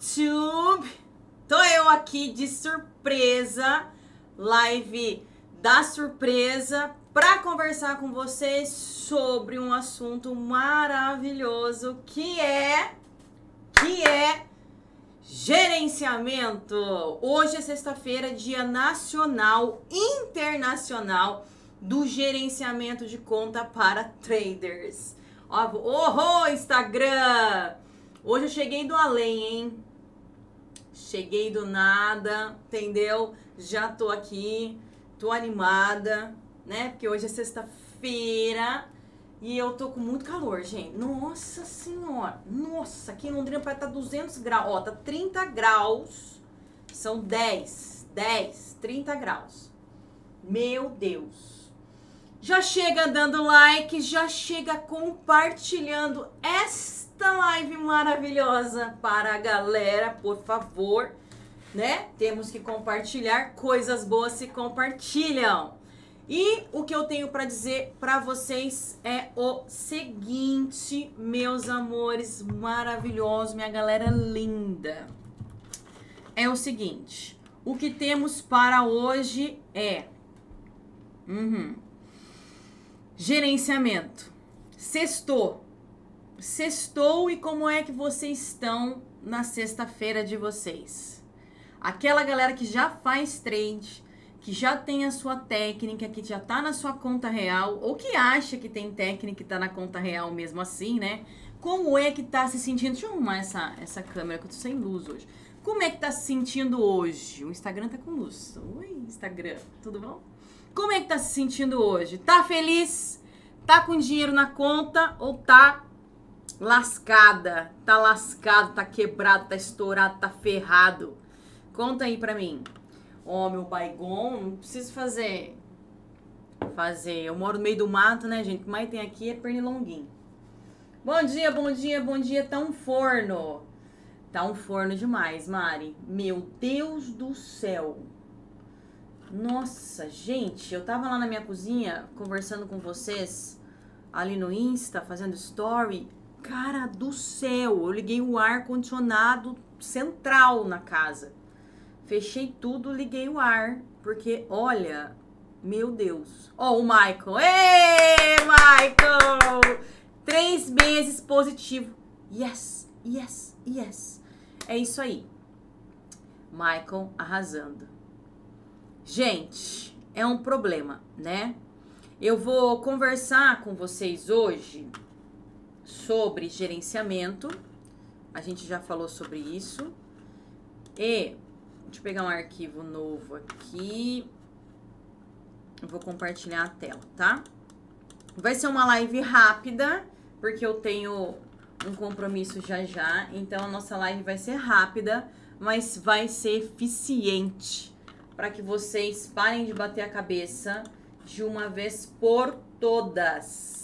YouTube. Tô eu aqui de surpresa, live da surpresa, para conversar com vocês sobre um assunto maravilhoso que é que é gerenciamento. Hoje é sexta-feira, dia nacional, internacional do gerenciamento de conta para traders. Oh, Instagram! Hoje eu cheguei do além, hein? Cheguei do nada, entendeu? Já tô aqui, tô animada, né? Porque hoje é sexta-feira e eu tô com muito calor, gente. Nossa senhora, nossa, aqui em Londrina vai estar tá 200 graus, ó, tá 30 graus, são 10, 10, 30 graus. Meu Deus. Já chega dando like, já chega compartilhando essa esta live maravilhosa para a galera, por favor, né? Temos que compartilhar, coisas boas se compartilham. E o que eu tenho para dizer para vocês é o seguinte, meus amores maravilhosos, minha galera linda. É o seguinte, o que temos para hoje é uhum, gerenciamento. Sextou Sextou e como é que vocês estão na sexta-feira de vocês? Aquela galera que já faz trade, que já tem a sua técnica, que já tá na sua conta real, ou que acha que tem técnica e tá na conta real mesmo assim, né? Como é que tá se sentindo? Deixa eu arrumar essa, essa câmera que eu tô sem luz hoje. Como é que tá se sentindo hoje? O Instagram tá com luz. Oi, Instagram, tudo bom? Como é que tá se sentindo hoje? Tá feliz? Tá com dinheiro na conta ou tá lascada, tá lascado, tá quebrado, tá estourado, tá ferrado. Conta aí pra mim. Ó, oh, meu baigon, não preciso fazer. Fazer. Eu moro no meio do mato, né, gente? O mais tem aqui é pernilonguinho. Bom dia, bom dia, bom dia. Tá um forno. Tá um forno demais, Mari. Meu Deus do céu. Nossa, gente, eu tava lá na minha cozinha conversando com vocês ali no Insta, fazendo story. Cara do céu, eu liguei o ar condicionado central na casa. Fechei tudo, liguei o ar, porque olha, meu Deus. Ó, oh, o Michael. Ei, Michael! Três meses positivo. Yes, yes, yes. É isso aí. Michael arrasando. Gente, é um problema, né? Eu vou conversar com vocês hoje sobre gerenciamento. A gente já falou sobre isso. E deixa eu pegar um arquivo novo aqui. Vou compartilhar a tela, tá? Vai ser uma live rápida, porque eu tenho um compromisso já já. Então a nossa live vai ser rápida, mas vai ser eficiente para que vocês parem de bater a cabeça de uma vez por todas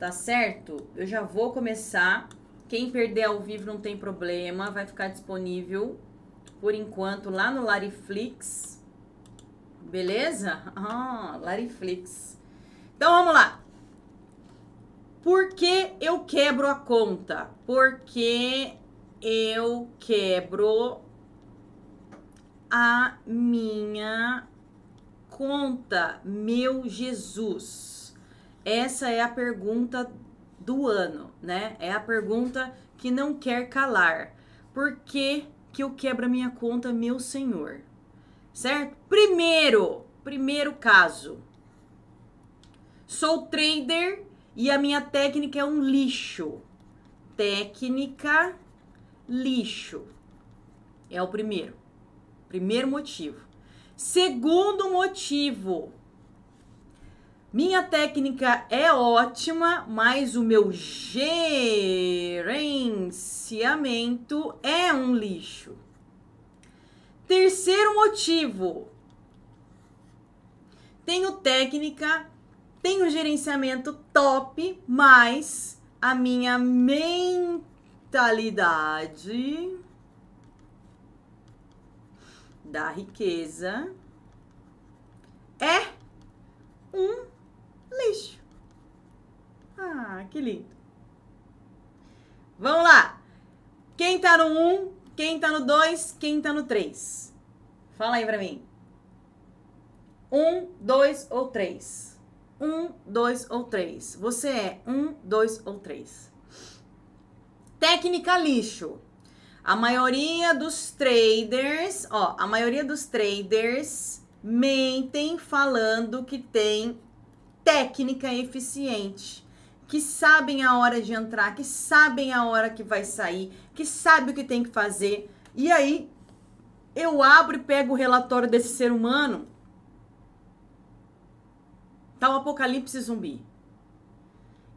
tá certo? Eu já vou começar. Quem perder ao vivo não tem problema, vai ficar disponível por enquanto lá no Lariflix. Beleza? Ah, Lariflix. Então vamos lá. Por que eu quebro a conta? Porque eu quebro a minha conta, meu Jesus. Essa é a pergunta do ano, né? É a pergunta que não quer calar. Por que, que eu quebro a minha conta, meu senhor? Certo? Primeiro, primeiro caso. Sou trader e a minha técnica é um lixo. Técnica lixo. É o primeiro. Primeiro motivo. Segundo motivo, minha técnica é ótima, mas o meu gerenciamento é um lixo. Terceiro motivo. Tenho técnica, tenho gerenciamento top, mas a minha mentalidade da riqueza é um lixo. Ah, que lindo. Vamos lá. Quem tá no 1, Quem tá no 2, quem tá no 3? Fala aí pra mim. 1, 2 ou 3? 1, 2 ou 3? Você é 1, 2 ou 3? Técnica lixo. A maioria dos traders, ó, a maioria dos traders mentem falando que tem técnica eficiente, que sabem a hora de entrar, que sabem a hora que vai sair, que sabe o que tem que fazer. E aí eu abro e pego o relatório desse ser humano. Tá o apocalipse zumbi.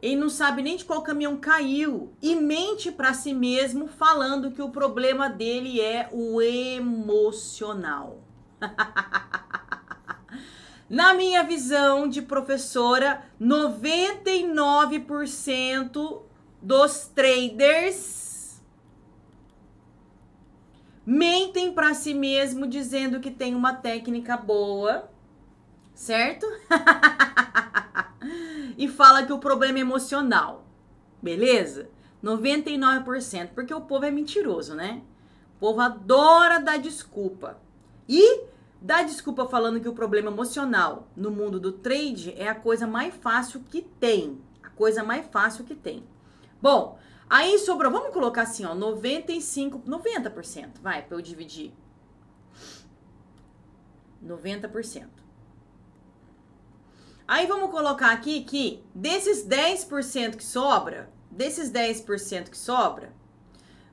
Ele não sabe nem de qual caminhão caiu e mente para si mesmo falando que o problema dele é o emocional. Na minha visão de professora, 99% dos traders mentem para si mesmo dizendo que tem uma técnica boa, certo? e fala que o problema é emocional. Beleza? 99%, porque o povo é mentiroso, né? O povo adora dar desculpa. E dar desculpa falando que o problema emocional no mundo do trade é a coisa mais fácil que tem. A coisa mais fácil que tem. Bom, aí sobrou, vamos colocar assim, ó, 95, 90%, vai, para eu dividir. 90%. Aí vamos colocar aqui que desses 10% que sobra, desses 10% que sobra,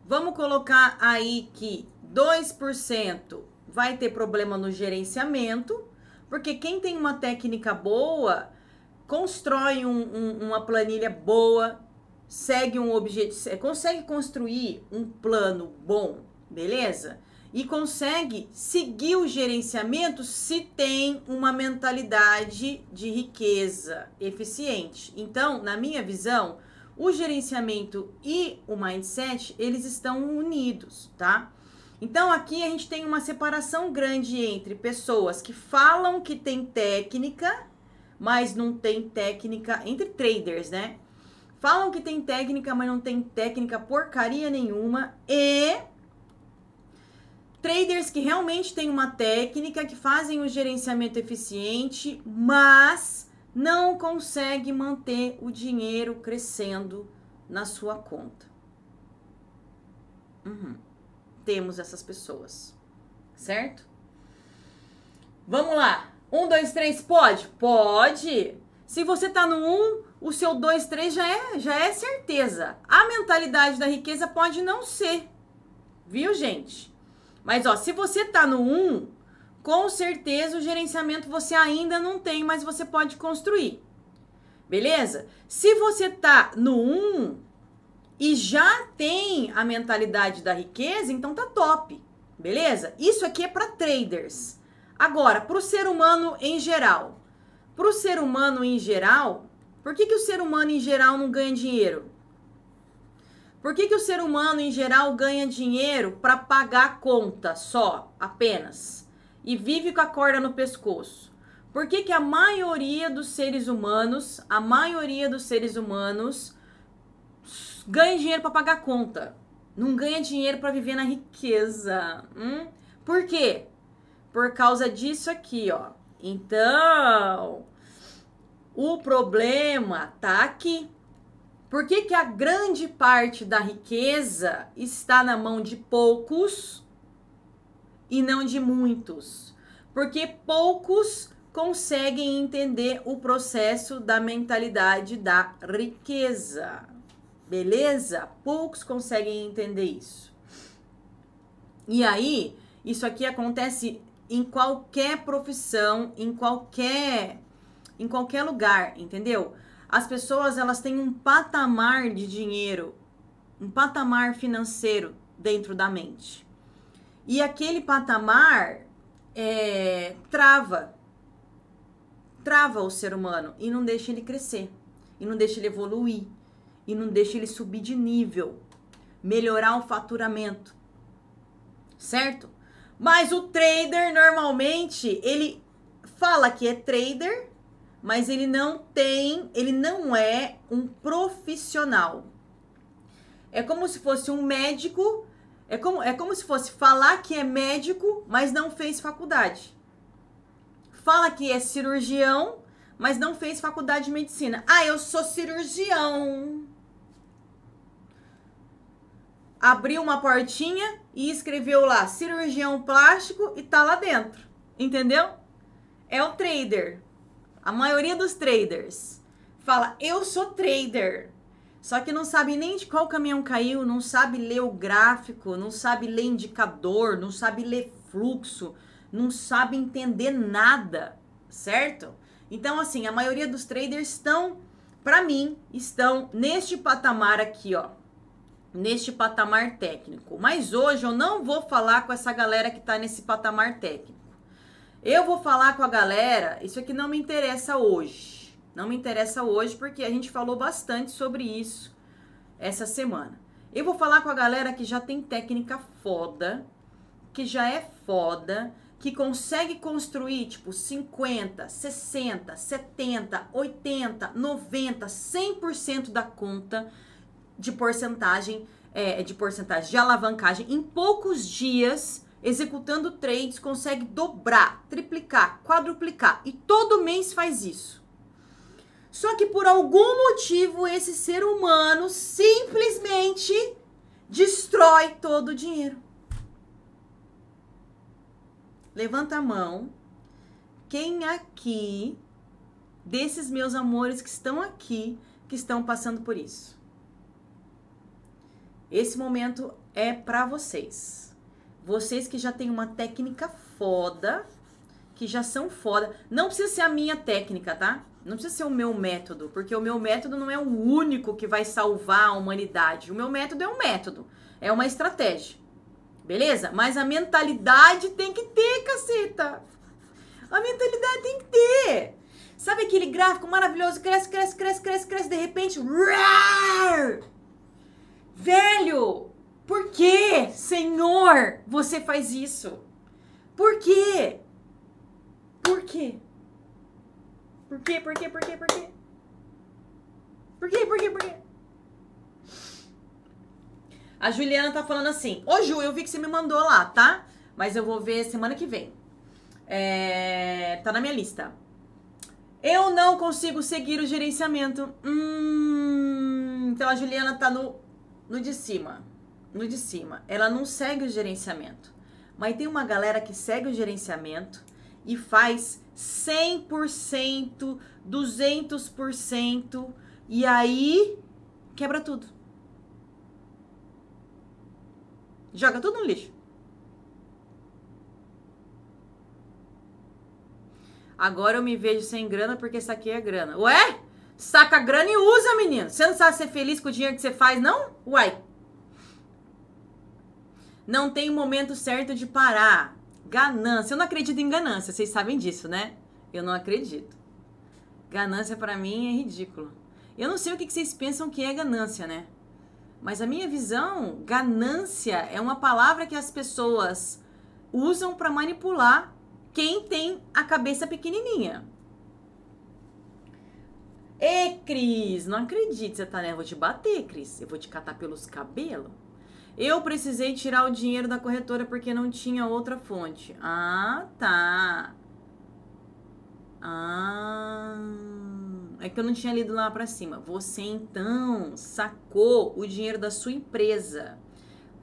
vamos colocar aí que 2% vai ter problema no gerenciamento, porque quem tem uma técnica boa constrói um, um, uma planilha boa, segue um objetivo, consegue construir um plano bom, beleza? e consegue seguir o gerenciamento se tem uma mentalidade de riqueza eficiente. Então, na minha visão, o gerenciamento e o mindset, eles estão unidos, tá? Então, aqui a gente tem uma separação grande entre pessoas que falam que tem técnica, mas não tem técnica entre traders, né? Falam que tem técnica, mas não tem técnica porcaria nenhuma e Traders que realmente têm uma técnica, que fazem o gerenciamento eficiente, mas não conseguem manter o dinheiro crescendo na sua conta. Uhum. Temos essas pessoas, certo? Vamos lá. Um, dois, três, pode? Pode. Se você tá no um, o seu dois, três já é, já é certeza. A mentalidade da riqueza pode não ser. Viu, gente? Mas, ó, se você tá no 1, com certeza o gerenciamento você ainda não tem, mas você pode construir. Beleza? Se você tá no 1 e já tem a mentalidade da riqueza, então tá top. Beleza? Isso aqui é para traders. Agora, para o ser humano em geral. Para o ser humano em geral, por que, que o ser humano em geral não ganha dinheiro? Por que, que o ser humano, em geral, ganha dinheiro para pagar a conta só, apenas? E vive com a corda no pescoço? Por que, que a maioria dos seres humanos, a maioria dos seres humanos, ganha dinheiro para pagar conta? Não ganha dinheiro para viver na riqueza. Hum? Por quê? Por causa disso aqui, ó. Então, o problema tá aqui. Por que, que a grande parte da riqueza está na mão de poucos e não de muitos? Porque poucos conseguem entender o processo da mentalidade da riqueza. Beleza? Poucos conseguem entender isso. E aí, isso aqui acontece em qualquer profissão, em qualquer em qualquer lugar, entendeu? as pessoas elas têm um patamar de dinheiro, um patamar financeiro dentro da mente. E aquele patamar é, trava, trava o ser humano e não deixa ele crescer, e não deixa ele evoluir, e não deixa ele subir de nível, melhorar o faturamento, certo? Mas o trader normalmente ele fala que é trader, mas ele não tem, ele não é um profissional. É como se fosse um médico É como, é como se fosse falar que é médico, mas não fez faculdade. Fala que é cirurgião, mas não fez faculdade de medicina. Ah, eu sou cirurgião. Abriu uma portinha e escreveu lá cirurgião plástico e tá lá dentro. Entendeu? É o trader. A maioria dos traders fala: "Eu sou trader". Só que não sabe nem de qual caminhão caiu, não sabe ler o gráfico, não sabe ler indicador, não sabe ler fluxo, não sabe entender nada, certo? Então, assim, a maioria dos traders estão, para mim, estão neste patamar aqui, ó. Neste patamar técnico. Mas hoje eu não vou falar com essa galera que tá nesse patamar técnico. Eu vou falar com a galera, isso aqui não me interessa hoje não me interessa hoje porque a gente falou bastante sobre isso essa semana. Eu vou falar com a galera que já tem técnica foda, que já é foda, que consegue construir tipo 50, 60, 70, 80, 90, 100% da conta de porcentagem, é, de porcentagem de alavancagem em poucos dias, executando trades, consegue dobrar, triplicar, quadruplicar e todo mês faz isso. Só que por algum motivo esse ser humano simplesmente destrói todo o dinheiro. Levanta a mão. Quem aqui, desses meus amores que estão aqui, que estão passando por isso? Esse momento é para vocês. Vocês que já têm uma técnica foda, que já são foda. Não precisa ser a minha técnica, tá? Não precisa ser o meu método, porque o meu método não é o único que vai salvar a humanidade. O meu método é um método, é uma estratégia. Beleza? Mas a mentalidade tem que ter, caceta. A mentalidade tem que ter. Sabe aquele gráfico maravilhoso? Cresce, cresce, cresce, cresce, cresce, de repente. Rar! Velho! Por que, Senhor, você faz isso? Por quê? Por quê? Por quê? Por quê? Por quê? Por quê? Por quê? Por quê? Por quê? A Juliana tá falando assim: Ô Ju, eu vi que você me mandou lá, tá? Mas eu vou ver semana que vem. É, tá na minha lista. Eu não consigo seguir o gerenciamento. Hum, então a Juliana tá no, no de cima. No de cima. Ela não segue o gerenciamento. Mas tem uma galera que segue o gerenciamento e faz 100%, 200%, e aí quebra tudo. Joga tudo no lixo. Agora eu me vejo sem grana porque isso aqui é grana. Ué? Saca grana e usa, menino. Você não sabe ser feliz com o dinheiro que você faz, não? Uai. Não tem momento certo de parar. Ganância. Eu não acredito em ganância, vocês sabem disso, né? Eu não acredito. Ganância para mim é ridículo. Eu não sei o que vocês pensam que é ganância, né? Mas a minha visão, ganância é uma palavra que as pessoas usam para manipular quem tem a cabeça pequenininha. Ê, Cris, não acredito, você tá né? Eu vou te bater, Cris. Eu vou te catar pelos cabelos. Eu precisei tirar o dinheiro da corretora porque não tinha outra fonte. Ah, tá. Ah, é que eu não tinha lido lá para cima. Você então sacou o dinheiro da sua empresa.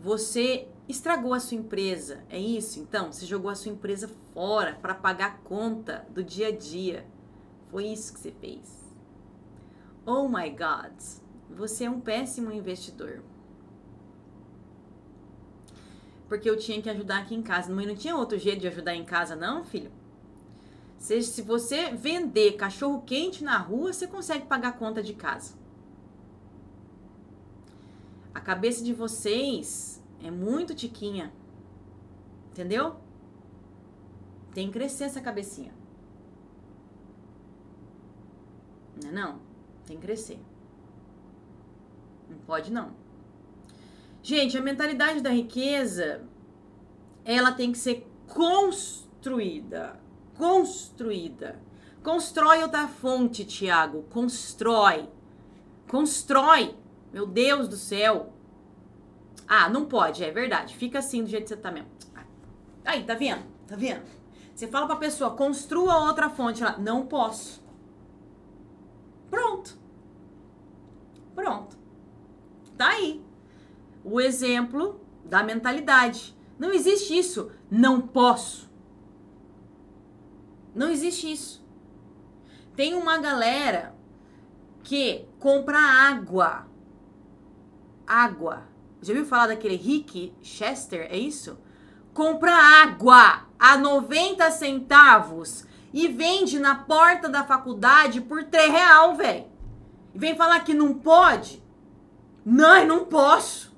Você estragou a sua empresa. É isso? Então, você jogou a sua empresa fora para pagar a conta do dia a dia. Foi isso que você fez. Oh my God. Você é um péssimo investidor porque eu tinha que ajudar aqui em casa. Mas não tinha outro jeito de ajudar em casa, não, filho? Se, se você vender cachorro quente na rua, você consegue pagar a conta de casa. A cabeça de vocês é muito tiquinha. Entendeu? Tem que crescer essa cabecinha. Não é não? Tem que crescer. Não pode não. Gente, a mentalidade da riqueza, ela tem que ser construída. Construída. Constrói outra fonte, Tiago. Constrói. Constrói. Meu Deus do céu. Ah, não pode, é verdade. Fica assim do jeito que você tá mesmo. Aí, tá vendo? Tá vendo? Você fala pra pessoa, construa outra fonte. Ela, não posso. Pronto. Pronto. Tá aí. O exemplo da mentalidade. Não existe isso. Não posso. Não existe isso. Tem uma galera que compra água. Água. Já ouviu falar daquele Rick Chester? É isso? Compra água a 90 centavos e vende na porta da faculdade por 3 real, velho. E vem falar que não pode? Não, não posso.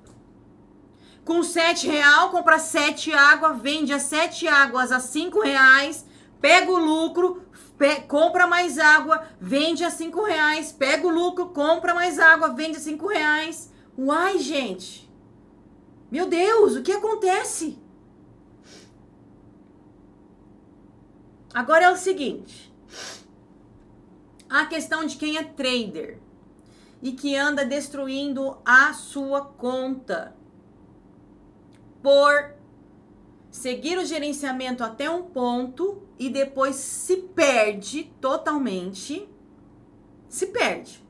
Com 7 real, compra 7 água, vende as 7 águas a 5 reais, pega o lucro, pe compra mais água, vende a 5 reais, pega o lucro, compra mais água, vende a 5 reais. Uai, gente. Meu Deus, o que acontece? Agora é o seguinte. A questão de quem é trader e que anda destruindo a sua conta por seguir o gerenciamento até um ponto e depois se perde totalmente. Se perde.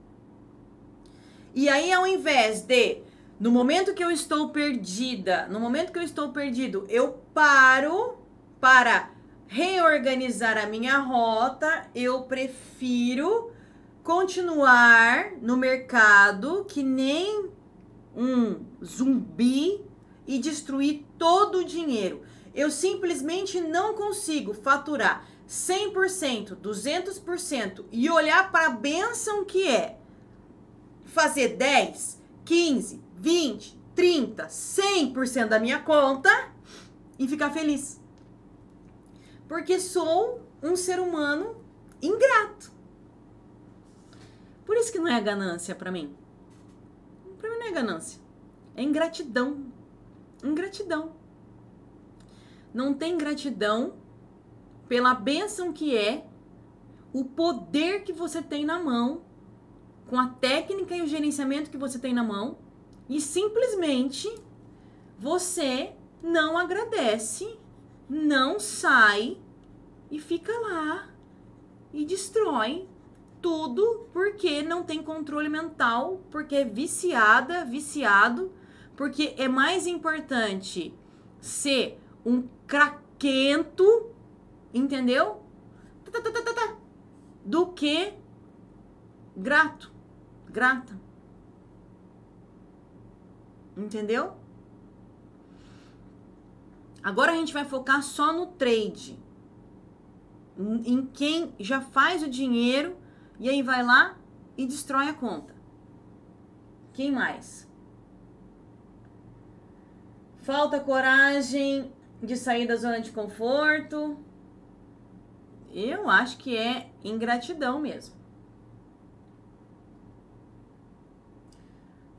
E aí, ao invés de, no momento que eu estou perdida, no momento que eu estou perdido, eu paro para reorganizar a minha rota, eu prefiro continuar no mercado que nem um zumbi e destruir todo o dinheiro. Eu simplesmente não consigo faturar 100%, 200% e olhar para a benção que é fazer 10, 15, 20, 30, 100% da minha conta e ficar feliz porque sou um ser humano ingrato. Por isso que não é ganância para mim. Para mim não é ganância. É ingratidão. Ingratidão. Não tem gratidão pela bênção que é o poder que você tem na mão, com a técnica e o gerenciamento que você tem na mão, e simplesmente você não agradece não sai e fica lá e destrói tudo porque não tem controle mental, porque é viciada, viciado, porque é mais importante ser um craquento, entendeu? Tá, tá, tá, Do que grato, grata. Entendeu? Agora a gente vai focar só no trade. Em quem já faz o dinheiro e aí vai lá e destrói a conta. Quem mais? Falta coragem de sair da zona de conforto. Eu acho que é ingratidão mesmo.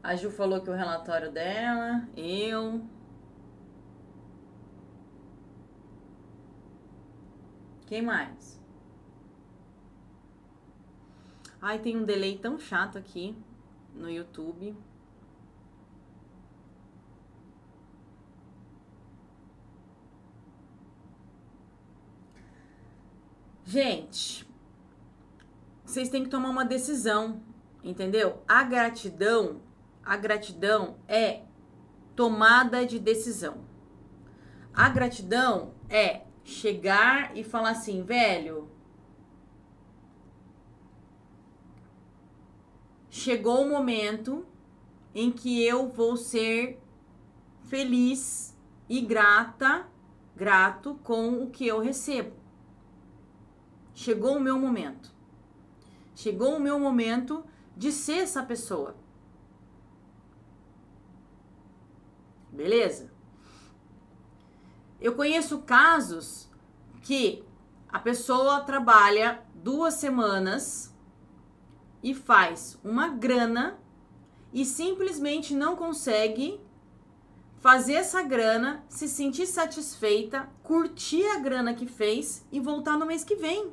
A Ju falou que o relatório dela, eu, Quem mais? Ai, tem um delay tão chato aqui no YouTube. Gente, vocês têm que tomar uma decisão, entendeu? A gratidão, a gratidão é tomada de decisão. A gratidão é chegar e falar assim, velho, chegou o momento em que eu vou ser feliz e grata, grato com o que eu recebo. Chegou o meu momento. Chegou o meu momento de ser essa pessoa. Beleza? Eu conheço casos que a pessoa trabalha duas semanas e faz uma grana e simplesmente não consegue fazer essa grana, se sentir satisfeita, curtir a grana que fez e voltar no mês que vem.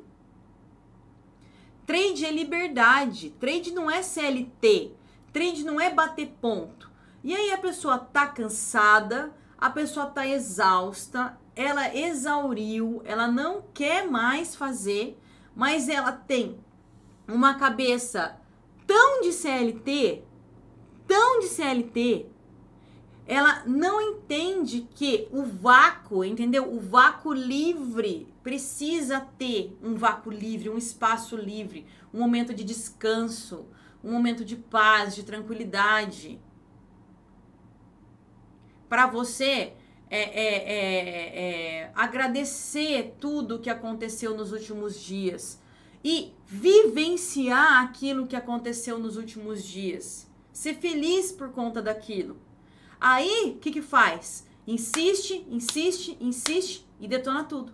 Trade é liberdade, trade não é CLT, trade não é bater ponto. E aí a pessoa tá cansada, a pessoa tá exausta, ela exauriu, ela não quer mais fazer, mas ela tem uma cabeça tão de CLT, tão de CLT, ela não entende que o vácuo, entendeu? O vácuo livre precisa ter um vácuo livre, um espaço livre, um momento de descanso, um momento de paz, de tranquilidade. Para você é, é, é, é, agradecer tudo que aconteceu nos últimos dias e vivenciar aquilo que aconteceu nos últimos dias. Ser feliz por conta daquilo. Aí, o que, que faz? Insiste, insiste, insiste e detona tudo.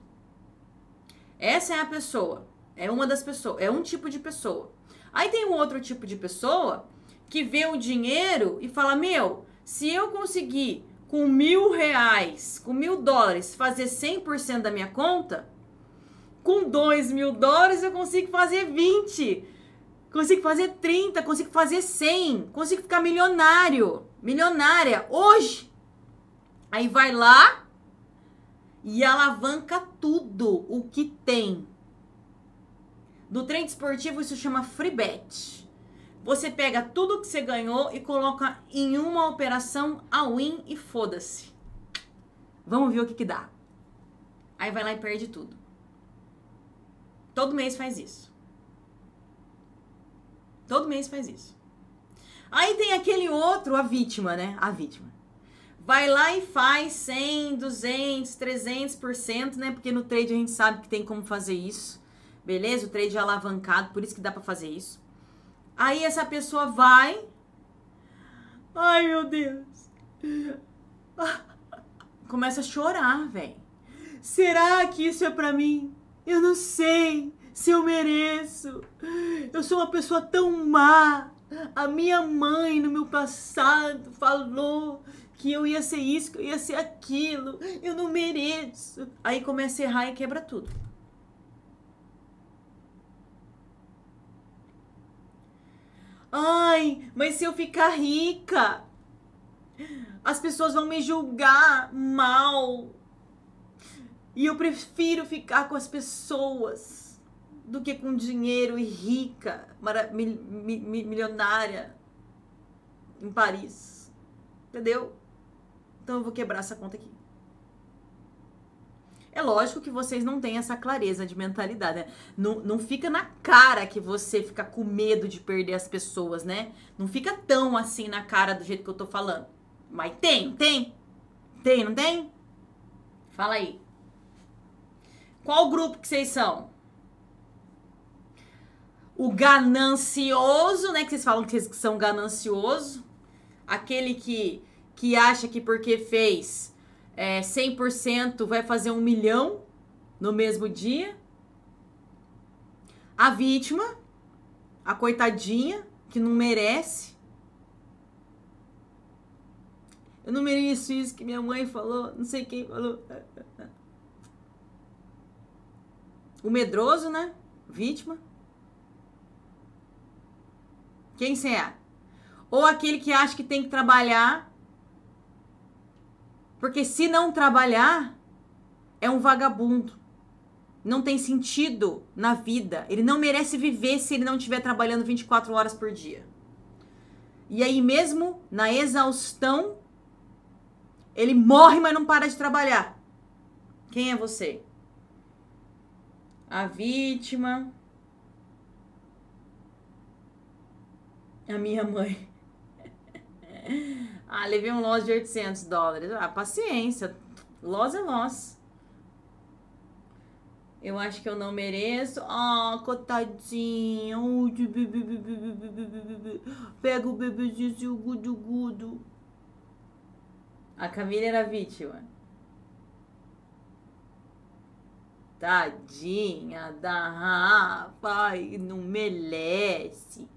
Essa é a pessoa. É uma das pessoas. É um tipo de pessoa. Aí tem um outro tipo de pessoa que vê o dinheiro e fala: Meu, se eu conseguir com mil reais, com mil dólares, fazer 100% da minha conta, com dois mil dólares eu consigo fazer 20, consigo fazer 30, consigo fazer 100, consigo ficar milionário, milionária hoje. Aí vai lá e alavanca tudo o que tem. Do trade esportivo isso chama free bet. Você pega tudo que você ganhou e coloca em uma operação a win e foda-se. Vamos ver o que que dá. Aí vai lá e perde tudo. Todo mês faz isso. Todo mês faz isso. Aí tem aquele outro, a vítima, né? A vítima. Vai lá e faz 100, 200, 300%, né? Porque no trade a gente sabe que tem como fazer isso. Beleza? O trade é alavancado, por isso que dá para fazer isso. Aí essa pessoa vai. Ai, meu Deus. Começa a chorar, velho. Será que isso é para mim? Eu não sei se eu mereço. Eu sou uma pessoa tão má. A minha mãe no meu passado falou que eu ia ser isso, que eu ia ser aquilo. Eu não mereço. Aí começa a errar e quebra tudo. Ai, mas se eu ficar rica, as pessoas vão me julgar mal. E eu prefiro ficar com as pessoas do que com dinheiro e rica, mil, mil, milionária em Paris. Entendeu? Então eu vou quebrar essa conta aqui. É lógico que vocês não têm essa clareza de mentalidade. Né? Não, não fica na cara que você fica com medo de perder as pessoas, né? Não fica tão assim na cara do jeito que eu tô falando. Mas tem, tem? Tem, não tem? Fala aí. Qual grupo que vocês são? O ganancioso, né? Que vocês falam que vocês são ganancioso. Aquele que, que acha que porque fez é, 100% vai fazer um milhão no mesmo dia. A vítima, a coitadinha, que não merece. Eu não mereço isso que minha mãe falou, não sei quem falou. O medroso, né? Vítima. Quem você é? Ou aquele que acha que tem que trabalhar porque se não trabalhar, é um vagabundo. Não tem sentido na vida. Ele não merece viver se ele não estiver trabalhando 24 horas por dia. E aí, mesmo na exaustão, ele morre, mas não para de trabalhar. Quem é você? A vítima. A minha mãe. Ah, levei um loss de 800 dólares. Ah, paciência. Loss é loss. Eu acho que eu não mereço. Ah, cotadinha. Pega o bebezinho gudu gudu. A Camila era vítima. Tadinha da Rafa, não merece.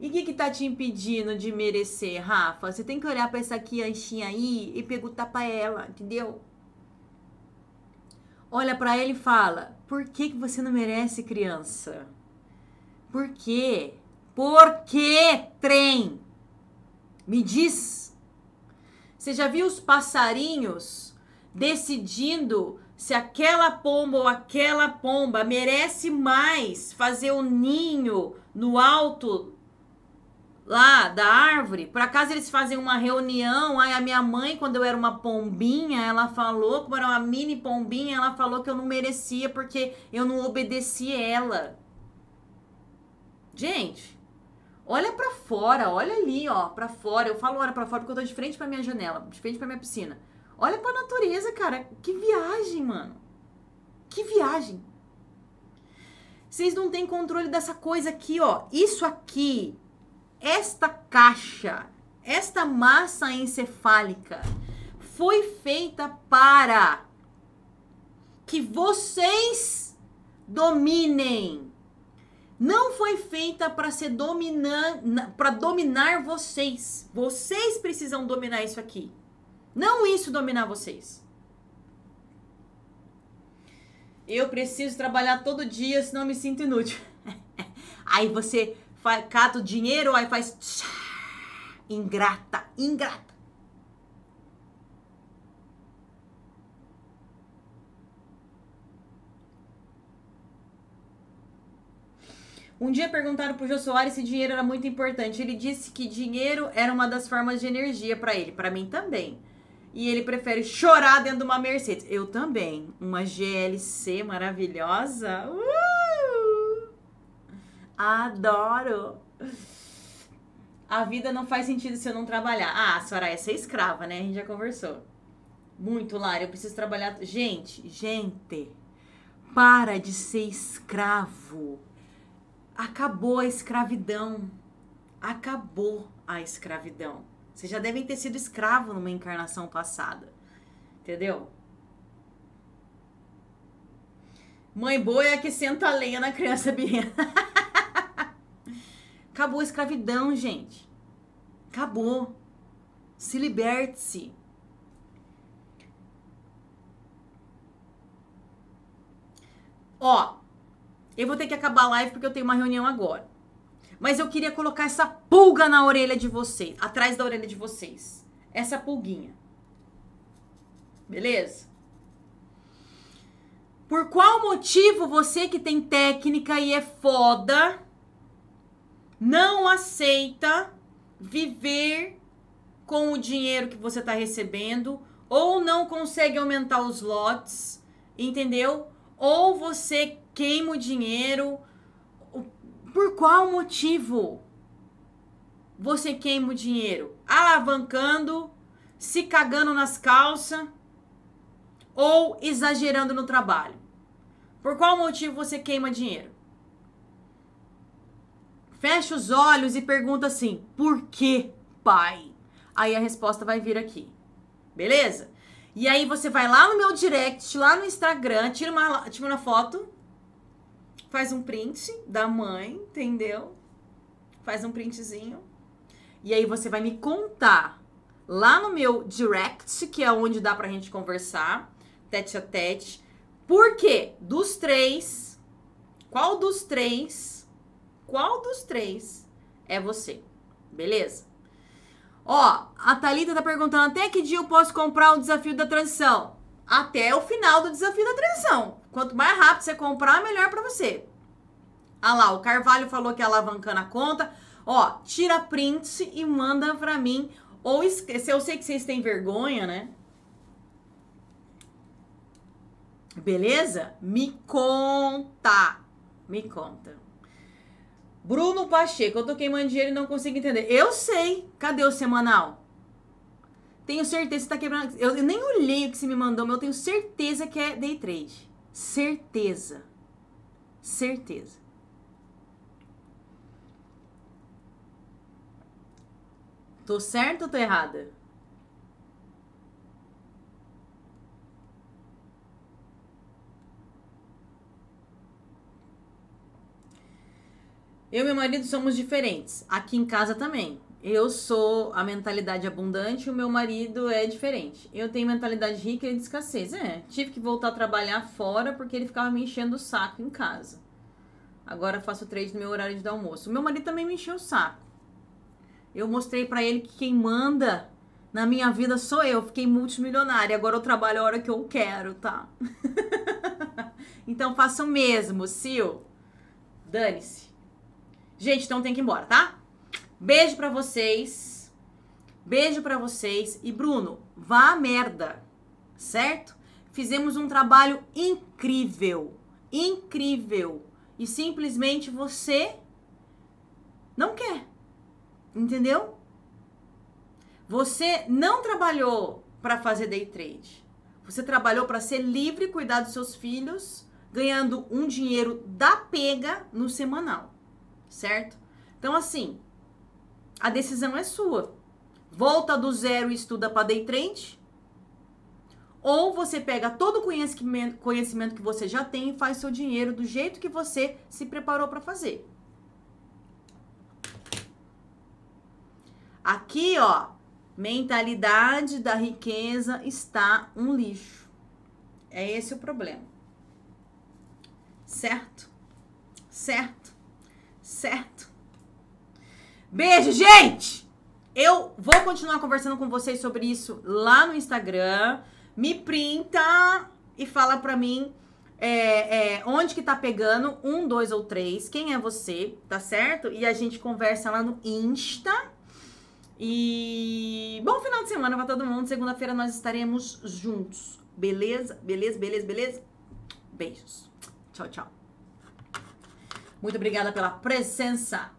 E o que, que tá te impedindo de merecer, Rafa? Você tem que olhar para essa crianchinha aí e perguntar para ela, entendeu? Olha para ele e fala: Por que, que você não merece, criança? Por quê? Por que, trem? Me diz. Você já viu os passarinhos decidindo se aquela pomba ou aquela pomba merece mais fazer o um ninho no alto lá da árvore. Por acaso eles fazem uma reunião. Aí a minha mãe, quando eu era uma pombinha, ela falou, como era uma mini pombinha, ela falou que eu não merecia porque eu não obedeci ela. Gente, olha para fora, olha ali, ó, para fora. Eu falo olha para fora porque eu tô de frente para minha janela, de frente para minha piscina. Olha pra natureza, cara. Que viagem, mano. Que viagem. Vocês não têm controle dessa coisa aqui, ó. Isso aqui esta caixa, esta massa encefálica foi feita para que vocês dominem. Não foi feita para ser dominar, para dominar vocês. Vocês precisam dominar isso aqui. Não isso dominar vocês. Eu preciso trabalhar todo dia, senão me sinto inútil. Aí você faz, cata o dinheiro, aí faz. Tchá, ingrata, ingrata. Um dia perguntaram pro Jô Soares se dinheiro era muito importante. Ele disse que dinheiro era uma das formas de energia para ele, para mim também. E ele prefere chorar dentro de uma Mercedes. Eu também. Uma GLC maravilhosa. Uh! Adoro! A vida não faz sentido se eu não trabalhar. Ah, Soraya, você é escrava, né? A gente já conversou. Muito, Lara, eu preciso trabalhar. Gente, gente, para de ser escravo. Acabou a escravidão. Acabou a escravidão. Vocês já devem ter sido escravo numa encarnação passada. Entendeu? Mãe boa é a que senta a lenha na criança birrenta. Acabou a escravidão, gente. Acabou. Se liberte-se. Ó, eu vou ter que acabar a live porque eu tenho uma reunião agora. Mas eu queria colocar essa pulga na orelha de vocês, atrás da orelha de vocês. Essa pulguinha. Beleza? Por qual motivo você que tem técnica e é foda não aceita viver com o dinheiro que você está recebendo ou não consegue aumentar os lotes, entendeu? Ou você queima o dinheiro. Por qual motivo você queima o dinheiro? Alavancando, se cagando nas calças ou exagerando no trabalho? Por qual motivo você queima dinheiro? Fecha os olhos e pergunta assim: por que, pai? Aí a resposta vai vir aqui. Beleza? E aí você vai lá no meu direct, lá no Instagram, tira uma, tira uma foto, faz um print da mãe, entendeu? Faz um printzinho. E aí você vai me contar lá no meu direct, que é onde dá pra gente conversar, tete a tete. Por quê? Dos três, qual dos três qual dos três é você. Beleza? Ó, a Thalita tá perguntando até que dia eu posso comprar o desafio da transição? Até o final do desafio da transição. Quanto mais rápido você comprar, melhor para você. Ah lá, o Carvalho falou que é alavancando a conta. Ó, tira print e manda pra mim. Ou esquece, eu sei que vocês têm vergonha, né? Beleza? Me conta. Me conta. Bruno Pacheco, eu tô queimando dinheiro e não consigo entender. Eu sei. Cadê o semanal? Tenho certeza que tá quebrando. Eu, eu nem olhei o que você me mandou, mas eu tenho certeza que é day trade. Certeza. Certeza. Tô certa ou tô errada? Eu e meu marido somos diferentes. Aqui em casa também. Eu sou a mentalidade abundante, o meu marido é diferente. Eu tenho mentalidade rica e de escassez. É, tive que voltar a trabalhar fora porque ele ficava me enchendo o saco em casa. Agora faço trade no meu horário de almoço. O meu marido também me encheu o saco. Eu mostrei para ele que quem manda na minha vida sou eu. Fiquei multimilionária. Agora eu trabalho a hora que eu quero, tá? então façam mesmo, Sil. Dane-se. Gente, então tem que ir embora, tá? Beijo pra vocês. Beijo pra vocês. E Bruno, vá a merda. Certo? Fizemos um trabalho incrível. Incrível. E simplesmente você não quer. Entendeu? Você não trabalhou para fazer day trade. Você trabalhou para ser livre, cuidar dos seus filhos, ganhando um dinheiro da pega no semanal, certo? Então assim, a decisão é sua. Volta do zero e estuda para day trade, ou você pega todo o conhecimento, conhecimento que você já tem e faz seu dinheiro do jeito que você se preparou para fazer. Aqui, ó, mentalidade da riqueza está um lixo. É esse o problema. Certo? Certo? Certo? Beijo, gente! Eu vou continuar conversando com vocês sobre isso lá no Instagram. Me printa e fala pra mim é, é, onde que tá pegando, um, dois ou três, quem é você, tá certo? E a gente conversa lá no Insta. E bom final de semana pra todo mundo. Segunda-feira nós estaremos juntos. Beleza? Beleza, beleza, beleza? Beijos. Tchau, tchau. Muito obrigada pela presença.